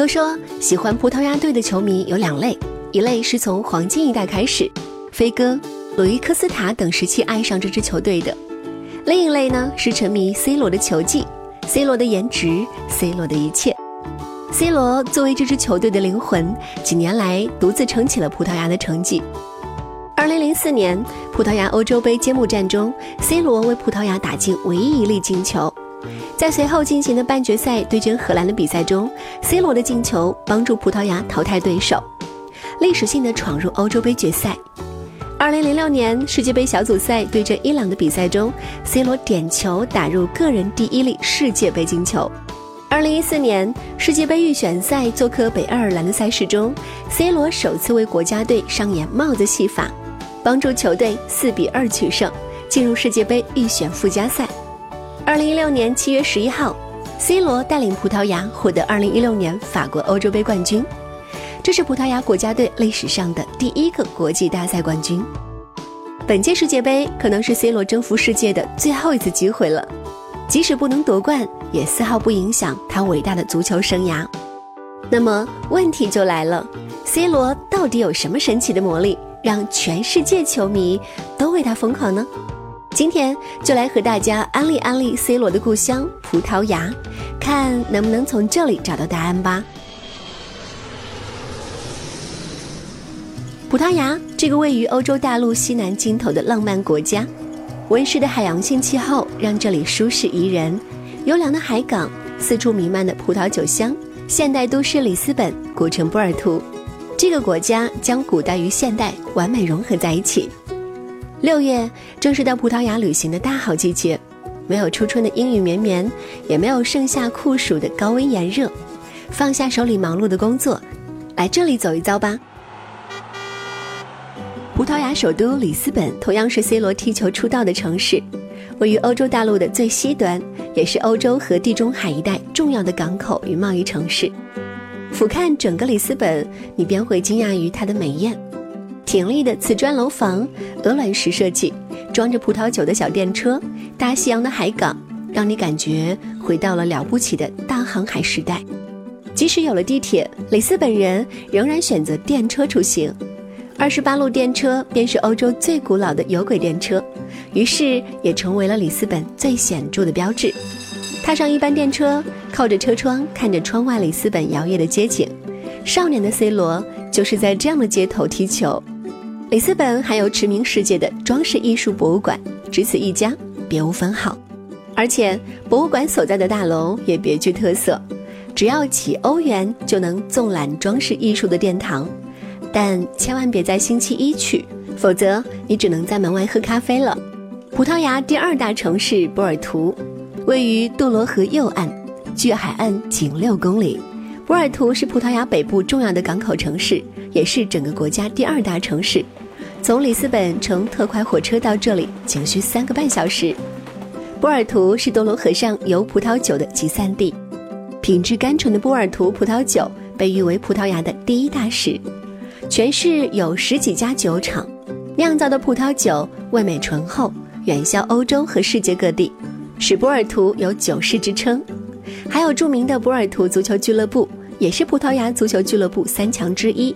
都说喜欢葡萄牙队的球迷有两类，一类是从黄金一代开始，飞哥、鲁伊科斯塔等时期爱上这支球队的；另一类呢是沉迷 C 罗的球技，C 罗的颜值，C 罗的一切。C 罗作为这支球队的灵魂，几年来独自撑起了葡萄牙的成绩。二零零四年葡萄牙欧洲杯揭幕战中，C 罗为葡萄牙打进唯一一粒进球。在随后进行的半决赛对阵荷兰的比赛中，C 罗的进球帮助葡萄牙淘汰对手，历史性的闯入欧洲杯决赛。二零零六年世界杯小组赛对阵伊朗的比赛中，C 罗点球打入个人第一粒世界杯进球。二零一四年世界杯预选赛做客北爱尔兰的赛事中，C 罗首次为国家队上演帽子戏法，帮助球队四比二取胜，进入世界杯预选附加赛。二零一六年七月十一号，C 罗带领葡萄牙获得二零一六年法国欧洲杯冠军，这是葡萄牙国家队历史上的第一个国际大赛冠军。本届世界杯可能是 C 罗征服世界的最后一次机会了，即使不能夺冠，也丝毫不影响他伟大的足球生涯。那么问题就来了，C 罗到底有什么神奇的魔力，让全世界球迷都为他疯狂呢？今天就来和大家安利安利 C 罗的故乡葡萄牙，看能不能从这里找到答案吧。葡萄牙这个位于欧洲大陆西南尽头的浪漫国家，温湿的海洋性气候让这里舒适宜人，优良的海港，四处弥漫的葡萄酒香，现代都市里斯本，古城波尔图，这个国家将古代与现代完美融合在一起。六月正是到葡萄牙旅行的大好季节，没有初春的阴雨绵绵，也没有盛夏酷暑的高温炎热。放下手里忙碌的工作，来这里走一遭吧。葡萄牙首都里斯本同样是 C 罗踢球出道的城市，位于欧洲大陆的最西端，也是欧洲和地中海一带重要的港口与贸易城市。俯瞰整个里斯本，你便会惊讶于它的美艳。挺立的瓷砖楼房，鹅卵石设计，装着葡萄酒的小电车，大西洋的海港，让你感觉回到了了不起的大航海时代。即使有了地铁，里斯本人仍然选择电车出行。二十八路电车便是欧洲最古老的有轨电车，于是也成为了里斯本最显著的标志。踏上一班电车，靠着车窗看着窗外里斯本摇曳的街景，少年的 C 罗就是在这样的街头踢球。里斯本还有驰名世界的装饰艺术博物馆，只此一家，别无分号。而且博物馆所在的大楼也别具特色，只要几欧元就能纵览装饰艺术的殿堂。但千万别在星期一去，否则你只能在门外喝咖啡了。葡萄牙第二大城市波尔图，位于杜罗河右岸，距海岸仅六公里。波尔图是葡萄牙北部重要的港口城市，也是整个国家第二大城市。从里斯本乘特快火车到这里仅需三个半小时。波尔图是多罗河上游葡萄酒的集散地，品质甘醇的波尔图葡萄酒被誉为葡萄牙的第一大使。全市有十几家酒厂，酿造的葡萄酒味美醇厚，远销欧洲和世界各地，使波尔图有酒市之称。还有著名的波尔图足球俱乐部，也是葡萄牙足球俱乐部三强之一。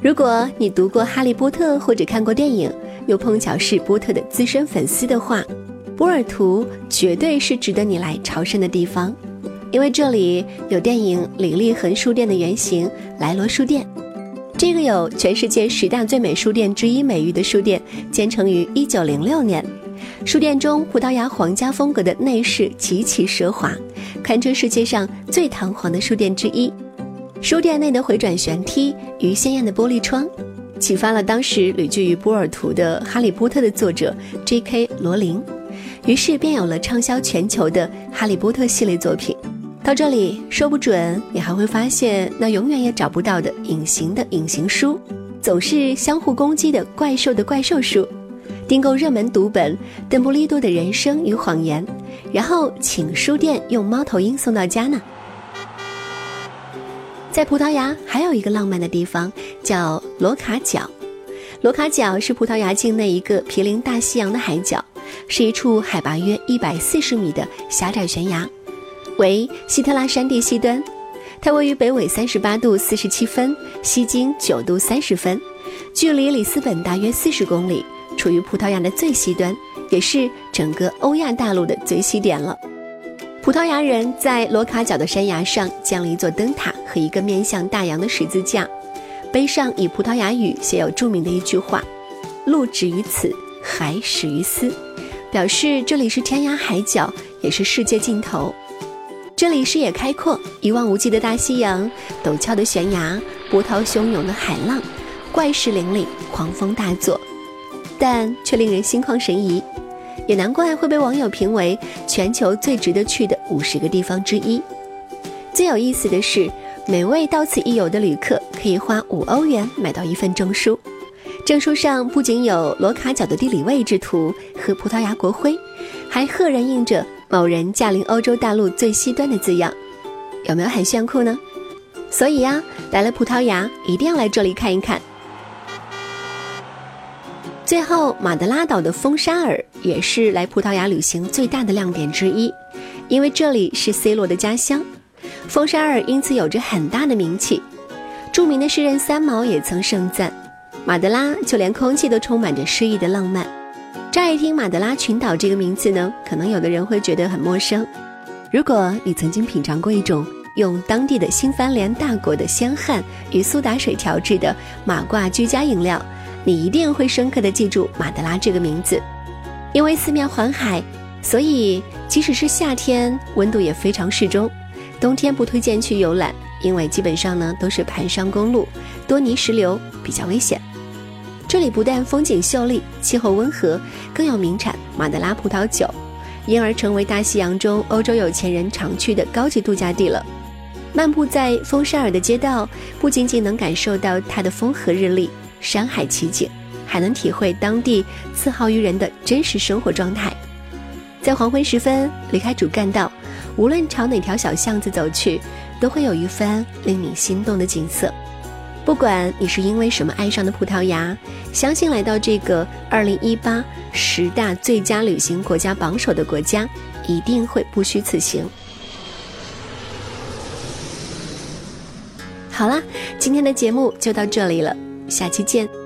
如果你读过《哈利波特》或者看过电影，又碰巧是波特的资深粉丝的话，波尔图绝对是值得你来朝圣的地方，因为这里有电影《李立恒书店》的原型莱罗书店。这个有全世界十大最美书店之一美誉的书店，建成于一九零六年。书店中葡萄牙皇家风格的内饰极其奢华，堪称世界上最堂皇的书店之一。书店内的回转旋梯与鲜艳的玻璃窗，启发了当时旅居于波尔图的《哈利波特》的作者 J.K. 罗琳，于是便有了畅销全球的《哈利波特》系列作品。到这里，说不准你还会发现那永远也找不到的隐形的隐形书，总是相互攻击的怪兽的怪兽书。订购热门读本《邓布利多的人生与谎言》，然后请书店用猫头鹰送到家呢。在葡萄牙还有一个浪漫的地方叫罗卡角，罗卡角是葡萄牙境内一个毗邻大西洋的海角，是一处海拔约一百四十米的狭窄悬崖，为希特拉山地西端。它位于北纬三十八度四十七分，西经九度三十分，距离里斯本大约四十公里。处于葡萄牙的最西端，也是整个欧亚大陆的最西点了。葡萄牙人在罗卡角的山崖上建了一座灯塔和一个面向大洋的十字架，碑上以葡萄牙语写有著名的一句话：“路止于此，海始于斯”，表示这里是天涯海角，也是世界尽头。这里视野开阔，一望无际的大西洋，陡峭的悬崖，波涛汹涌的海浪，怪石林立，狂风大作。但却令人心旷神怡，也难怪会被网友评为全球最值得去的五十个地方之一。最有意思的是，每位到此一游的旅客可以花五欧元买到一份证书，证书上不仅有罗卡角的地理位置图和葡萄牙国徽，还赫然印着“某人驾临欧洲大陆最西端”的字样，有没有很炫酷呢？所以呀，来了葡萄牙一定要来这里看一看。最后，马德拉岛的风沙尔也是来葡萄牙旅行最大的亮点之一，因为这里是 C 罗的家乡，风沙尔因此有着很大的名气。著名的诗人三毛也曾盛赞，马德拉就连空气都充满着诗意的浪漫。乍一听马德拉群岛这个名字呢，可能有的人会觉得很陌生。如果你曾经品尝过一种用当地的新番莲大果的鲜汗与苏打水调制的马挂居家饮料。你一定会深刻的记住马德拉这个名字，因为四面环海，所以即使是夏天，温度也非常适中。冬天不推荐去游览，因为基本上呢都是盘山公路，多泥石流，比较危险。这里不但风景秀丽，气候温和，更有名产马德拉葡萄酒，因而成为大西洋中欧洲有钱人常去的高级度假地了。漫步在风沙尔的街道，不仅仅能感受到它的风和日丽。山海奇景，还能体会当地自豪于人的真实生活状态。在黄昏时分离开主干道，无论朝哪条小巷子走去，都会有一番令你心动的景色。不管你是因为什么爱上的葡萄牙，相信来到这个2018十大最佳旅行国家榜首的国家，一定会不虚此行。好啦，今天的节目就到这里了。下期见。